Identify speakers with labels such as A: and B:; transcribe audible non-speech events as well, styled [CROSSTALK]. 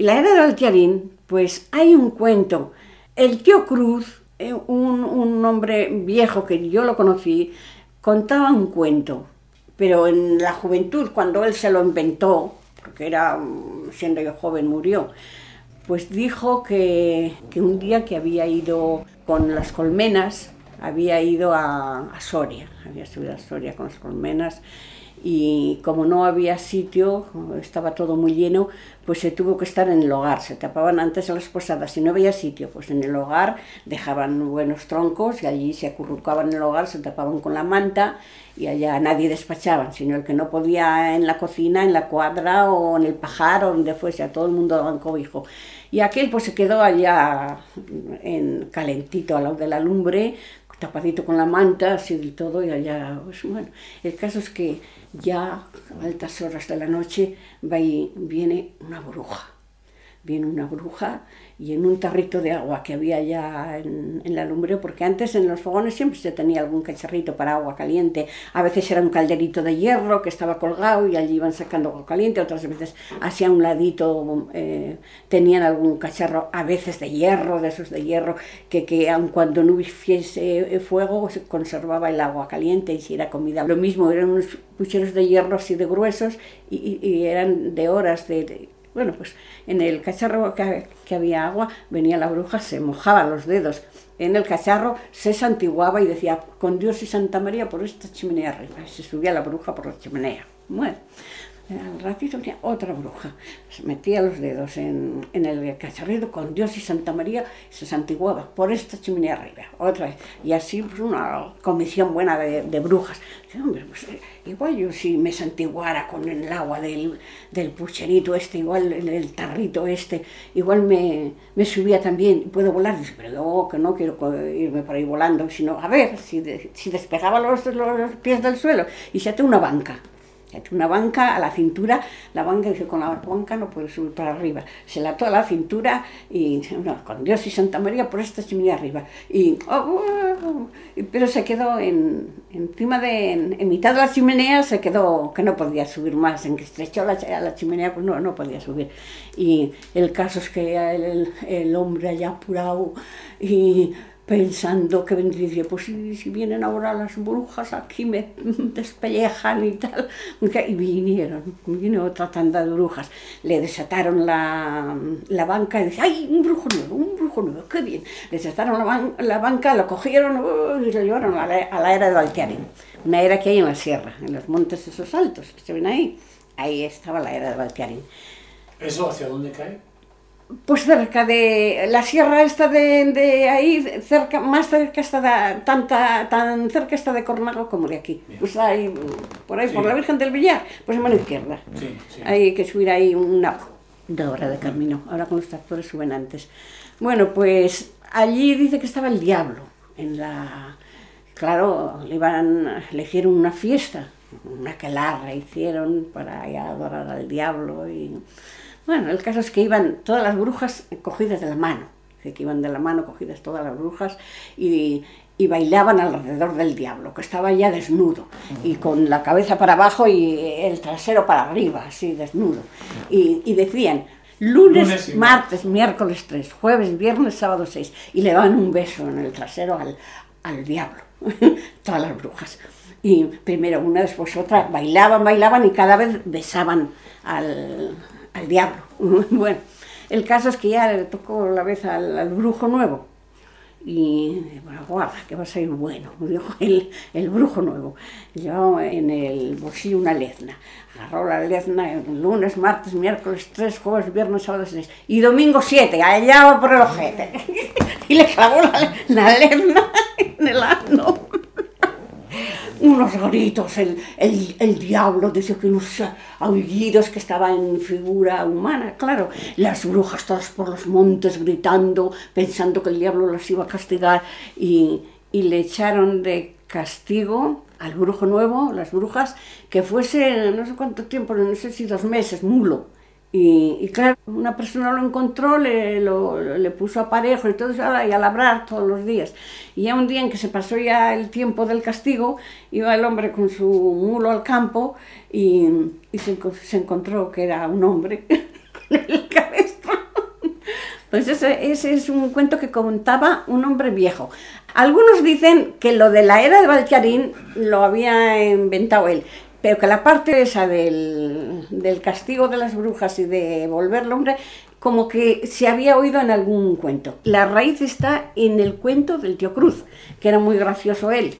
A: La era de Valtiarín, pues hay un cuento. El tío Cruz, eh, un, un hombre viejo que yo lo conocí, contaba un cuento, pero en la juventud, cuando él se lo inventó, porque era, siendo yo joven, murió, pues dijo que, que un día que había ido con las colmenas, había ido a, a Soria, había subido a Soria con las colmenas y como no había sitio, estaba todo muy lleno, pues se tuvo que estar en el hogar, se tapaban antes las posadas, si no había sitio, pues en el hogar dejaban buenos troncos y allí se acurrucaban en el hogar, se tapaban con la manta y allá nadie despachaban, sino el que no podía en la cocina, en la cuadra o en el pajar o donde fuese, a todo el mundo daban cobijo. Y aquel pues se quedó allá en calentito al lado de la lumbre, tapadito con la manta, así y todo, y allá, pues bueno, el caso es que ya a altas horas de la noche va y viene una bruja. Viene una bruja y en un tarrito de agua que había ya en, en, la lumbre, porque antes en los fogones siempre se tenía algún cacharrito para agua caliente, a veces era un calderito de hierro que estaba colgado y allí iban sacando agua caliente, otras veces hacia un ladito eh, tenían algún cacharro, a veces de hierro, de esos de hierro, que, que aun cuando no hubiese fuego se conservaba el agua caliente y si era comida. Lo mismo, eran unos pucheros de hierro así de gruesos y, y, eran de horas de bueno, pues en el cacharro que, había agua venía la bruja, se mojaba los dedos. En el cacharro se santiguaba y decía, con Dios y Santa María por esta chimenea arriba. Se subía la bruja por la chimenea. Bueno, al ratito venía otra bruja. Se metía los dedos en, en, el cacharrito con Dios y Santa María y se santiguaba por esta chimenea arriba. Otra. Y así pues, una comisión buena de, brujas. Hombre, pues, igual yo si me santiguara con el agua del, del pucherito este, igual el, tarrito este, igual me, me, subía también, puedo volar, Dice, pero yo que no quiero irme por ahí volando, sino a ver si, de, si despegaba los, los, pies del suelo y se hace una banca. Hace una banca a la cintura, la banca dice, con la banca no puede subir para arriba. Se la ató a la cintura y, no, con Dios y Santa María por esta chimenea arriba. Y, oh, pero se quedó en, encima de, en, en, mitad de la chimenea, se quedó que no podía subir más, en que estrechó la, la chimenea, pues no, no podía subir. Y el caso es que el, el hombre allá apurado y pensando que vendría, pues si, si, vienen ahora las brujas aquí me [LAUGHS] despellejan y tal, y vinieron, vino otra tanda de brujas, le desataron la, la banca y dice, ¡ay, un brujo nuevo, un brujo nuevo, qué bien! Le desataron la, ban la banca, lo cogieron uh, y lo llevaron a la, a la era de Valtiarín, una era que hay en la sierra, en los montes esos altos que se ven ahí, ahí estaba la era de Valtiarín.
B: ¿Eso hacia dónde cae?
A: Pues cerca de la sierra esta de, de ahí, cerca, más cerca está de, tanta, tan cerca está de Cornago como de aquí. Bien. Pues ahí, por ahí, sí. por la Virgen del Villar, pues en mano izquierda.
B: Sí, sí.
A: Hay que subir ahí una, una hora de camino. Ahora con los tractores suben antes. Bueno, pues allí dice que estaba el diablo. En la, claro, le, iban, le hicieron una fiesta, una calarra hicieron para adorar al diablo y bueno, el caso es que iban todas las brujas cogidas de la mano, que iban de la mano cogidas todas las brujas y, y bailaban alrededor del diablo, que estaba ya desnudo, y con la cabeza para abajo y el trasero para arriba, así desnudo. Y, y decían, lunes, lunes martes, miércoles 3, jueves, viernes, sábado 6, y le daban un beso en el trasero al, al diablo, [LAUGHS] todas las brujas. Y primero una, después otra, bailaban, bailaban y cada vez besaban al, al diablo. [LAUGHS] bueno, el caso es que ya le tocó la vez al, brujo nuevo. Y bueno, guarda, que va a ser bueno, [LAUGHS] dijo el, el brujo nuevo. Llevaba en el bolsillo una lezna. Agarró la lezna lunes, martes, miércoles, tres, jueves, viernes, sábado, seis. Y domingo siete, allá va por el ojete. [LAUGHS] y le clavó la, la lezna en el ano unos gritos, el, el, el diablo dice que unos aullidos que estaba en figura humana, claro, las brujas todas por los montes gritando, pensando que el diablo las iba a castigar y, y le echaron de castigo al brujo nuevo, las brujas, que fuese no sé cuánto tiempo, no sé si dos meses, mulo y, claro, una persona lo encontró, le, lo, le puso aparejo y todo eso, y a labrar todos los días. Y ya un día en que se pasó ya el tiempo del castigo, iba el hombre con su mulo al campo y, y se, encontró que era un hombre [LAUGHS] con el cabestro Pues ese, ese, es un cuento que contaba un hombre viejo. Algunos dicen que lo de la era de Valcharín lo había inventado él, pero que la parte esa del, del castigo de las brujas y de volverlo hombre, como que se había oído en algún cuento. La raíz está en el cuento del tío Cruz, que era muy gracioso él.